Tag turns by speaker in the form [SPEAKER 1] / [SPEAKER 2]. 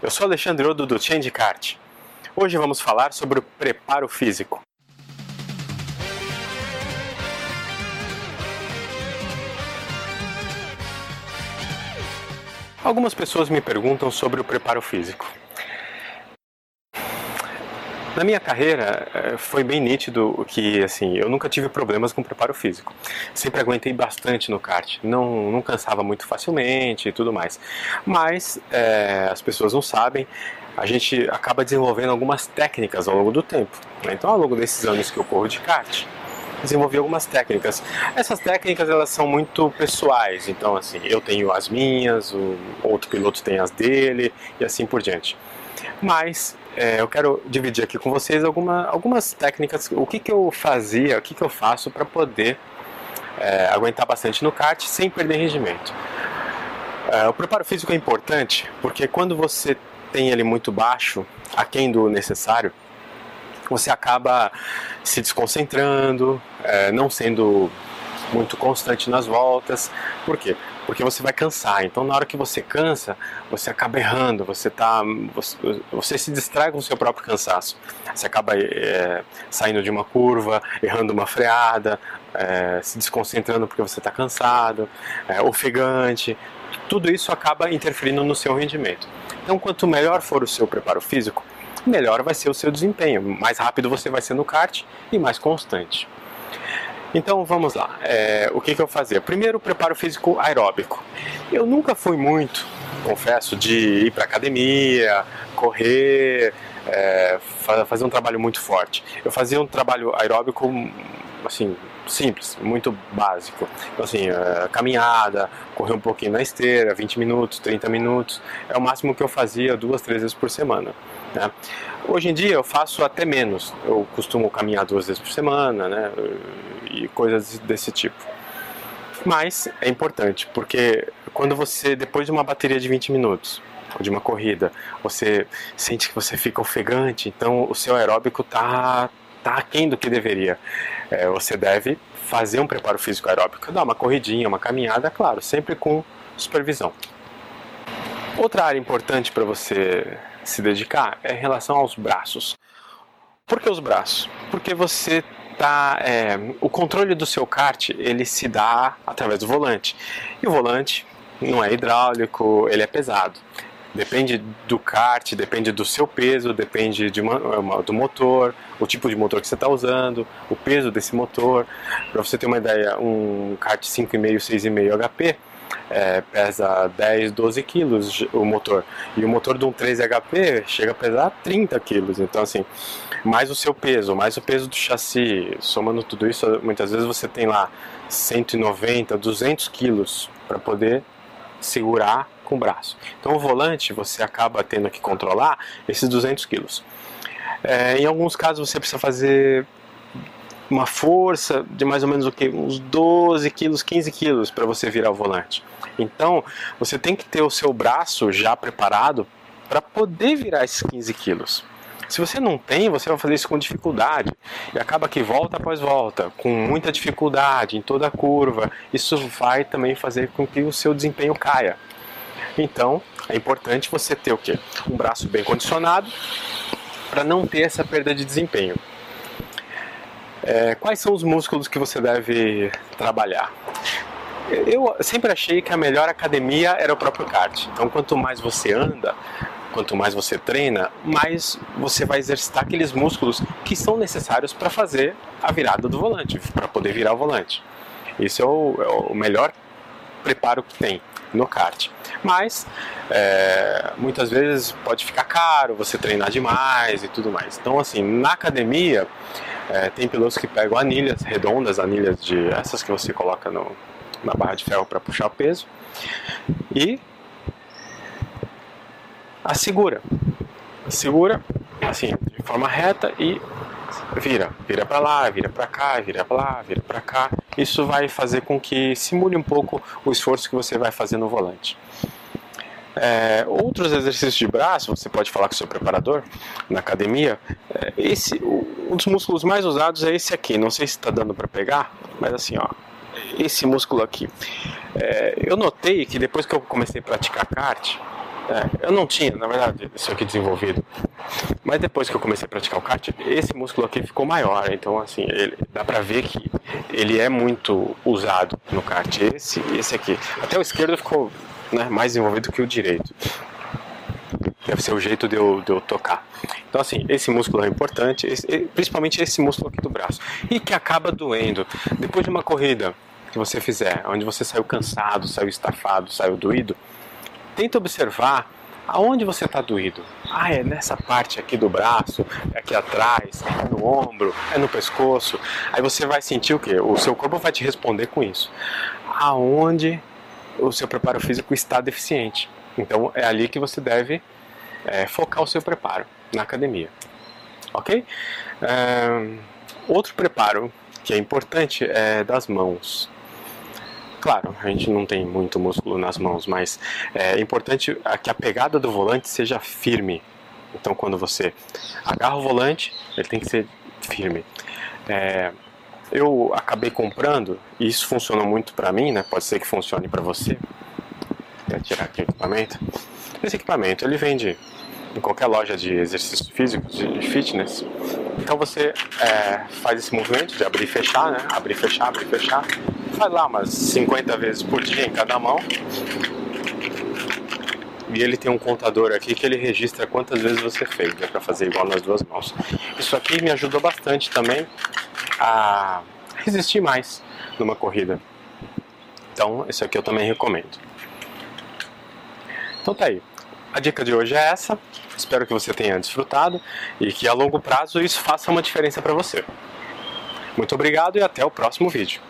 [SPEAKER 1] eu sou Alexandre Odo do Change Kart. Hoje vamos falar sobre o preparo físico. Algumas pessoas me perguntam sobre o preparo físico. Na minha carreira eh, foi bem nítido que assim eu nunca tive problemas com preparo físico. Sempre aguentei bastante no kart, não, não cansava muito facilmente e tudo mais. Mas é, as pessoas não sabem, a gente acaba desenvolvendo algumas técnicas ao longo do tempo. Né? Então, ao longo desses anos que eu corro de kart, desenvolvi algumas técnicas. Essas técnicas elas são muito pessoais, então assim eu tenho as minhas, o outro piloto tem as dele e assim por diante. Mas é, eu quero dividir aqui com vocês alguma, algumas técnicas, o que, que eu fazia, o que, que eu faço para poder é, aguentar bastante no kart sem perder rendimento. É, o preparo físico é importante porque quando você tem ele muito baixo, aquém do necessário, você acaba se desconcentrando, é, não sendo muito constante nas voltas. Por quê? Porque você vai cansar. Então, na hora que você cansa, você acaba errando, você, tá, você, você se distrai com o seu próprio cansaço. Você acaba é, saindo de uma curva, errando uma freada, é, se desconcentrando porque você está cansado, é, ofegante. Tudo isso acaba interferindo no seu rendimento. Então, quanto melhor for o seu preparo físico, melhor vai ser o seu desempenho. Mais rápido você vai ser no kart e mais constante. Então vamos lá, é, o que, que eu fazia? Primeiro, preparo físico aeróbico. Eu nunca fui muito, confesso, de ir para academia, correr, é, fazer um trabalho muito forte. Eu fazia um trabalho aeróbico, assim, simples, muito básico. Então, assim, é, caminhada, correr um pouquinho na esteira, 20 minutos, 30 minutos, é o máximo que eu fazia duas, três vezes por semana. Né? Hoje em dia eu faço até menos, eu costumo caminhar duas vezes por semana, né? e coisas desse tipo. Mas é importante, porque quando você, depois de uma bateria de 20 minutos, ou de uma corrida, você sente que você fica ofegante, então o seu aeróbico está tá aquém do que deveria. É, você deve fazer um preparo físico aeróbico, dar uma corridinha, uma caminhada, claro, sempre com supervisão. Outra área importante para você se dedicar é em relação aos braços. Por que os braços? Porque você tá, é, o controle do seu kart ele se dá através do volante. E o volante não é hidráulico, ele é pesado. Depende do kart, depende do seu peso, depende de uma, do motor, o tipo de motor que você está usando, o peso desse motor. Para você ter uma ideia, um kart 5,5, 6,5 HP é, pesa 10, 12 quilos o motor. E o motor de um 3 HP chega a pesar 30 quilos. Então, assim, mais o seu peso, mais o peso do chassi, somando tudo isso, muitas vezes você tem lá 190, 200 quilos para poder segurar com o braço. Então, o volante você acaba tendo que controlar esses 200 quilos. É, em alguns casos você precisa fazer uma força de mais ou menos o que uns 12 quilos, 15 quilos para você virar o volante. Então você tem que ter o seu braço já preparado para poder virar esses 15 quilos. Se você não tem, você vai fazer isso com dificuldade e acaba que volta após volta, com muita dificuldade em toda a curva. Isso vai também fazer com que o seu desempenho caia. Então, é importante você ter o quê? Um braço bem condicionado para não ter essa perda de desempenho. É, quais são os músculos que você deve trabalhar? Eu sempre achei que a melhor academia era o próprio kart. Então, quanto mais você anda, quanto mais você treina, mais você vai exercitar aqueles músculos que são necessários para fazer a virada do volante, para poder virar o volante. Isso é o, é o melhor preparo que tem no kart. Mas é, muitas vezes pode ficar caro você treinar demais e tudo mais. Então, assim, na academia é, tem pilotos que pegam anilhas redondas, anilhas de essas que você coloca no, na barra de ferro para puxar o peso e a segura, segura assim de forma reta e vira, vira para lá, vira para cá, vira para lá, vira para cá. Isso vai fazer com que simule um pouco o esforço que você vai fazer no volante. É, outros exercícios de braço, você pode falar com o seu preparador na academia. É, esse, um dos músculos mais usados é esse aqui. Não sei se está dando para pegar, mas assim, ó, esse músculo aqui. É, eu notei que depois que eu comecei a praticar kart, É, eu não tinha, na verdade, isso aqui desenvolvido. Mas depois que eu comecei a praticar o kart, esse músculo aqui ficou maior. Então, assim, ele, dá pra ver que ele é muito usado no kart. Esse esse aqui. Até o esquerdo ficou né, mais desenvolvido que o direito. Deve ser o jeito de eu, de eu tocar. Então, assim, esse músculo é importante, esse, principalmente esse músculo aqui do braço. E que acaba doendo. Depois de uma corrida que você fizer, onde você saiu cansado, saiu estafado, saiu doído, tenta observar aonde você está doído. Ah, é nessa parte aqui do braço, é aqui atrás, é no ombro, é no pescoço. Aí você vai sentir o quê? O seu corpo vai te responder com isso. Aonde o seu preparo físico está deficiente. Então é ali que você deve é, focar o seu preparo na academia. Ok? É, outro preparo que é importante é das mãos. Claro, a gente não tem muito músculo nas mãos, mas é importante que a pegada do volante seja firme. Então, quando você agarra o volante, ele tem que ser firme. É, eu acabei comprando, e isso funcionou muito para mim, né? Pode ser que funcione para você. Vou tirar aqui o equipamento. Esse equipamento ele vende em qualquer loja de exercício físico, de fitness. Então você é, faz esse movimento de abrir e fechar, né? Abrir e fechar, abrir e fechar. Faz lá umas 50 vezes por dia em cada mão. E ele tem um contador aqui que ele registra quantas vezes você fez, né, para fazer igual nas duas mãos. Isso aqui me ajudou bastante também a resistir mais numa corrida. Então, isso aqui eu também recomendo. Então tá aí. A dica de hoje é essa. Espero que você tenha desfrutado e que a longo prazo isso faça uma diferença para você. Muito obrigado e até o próximo vídeo.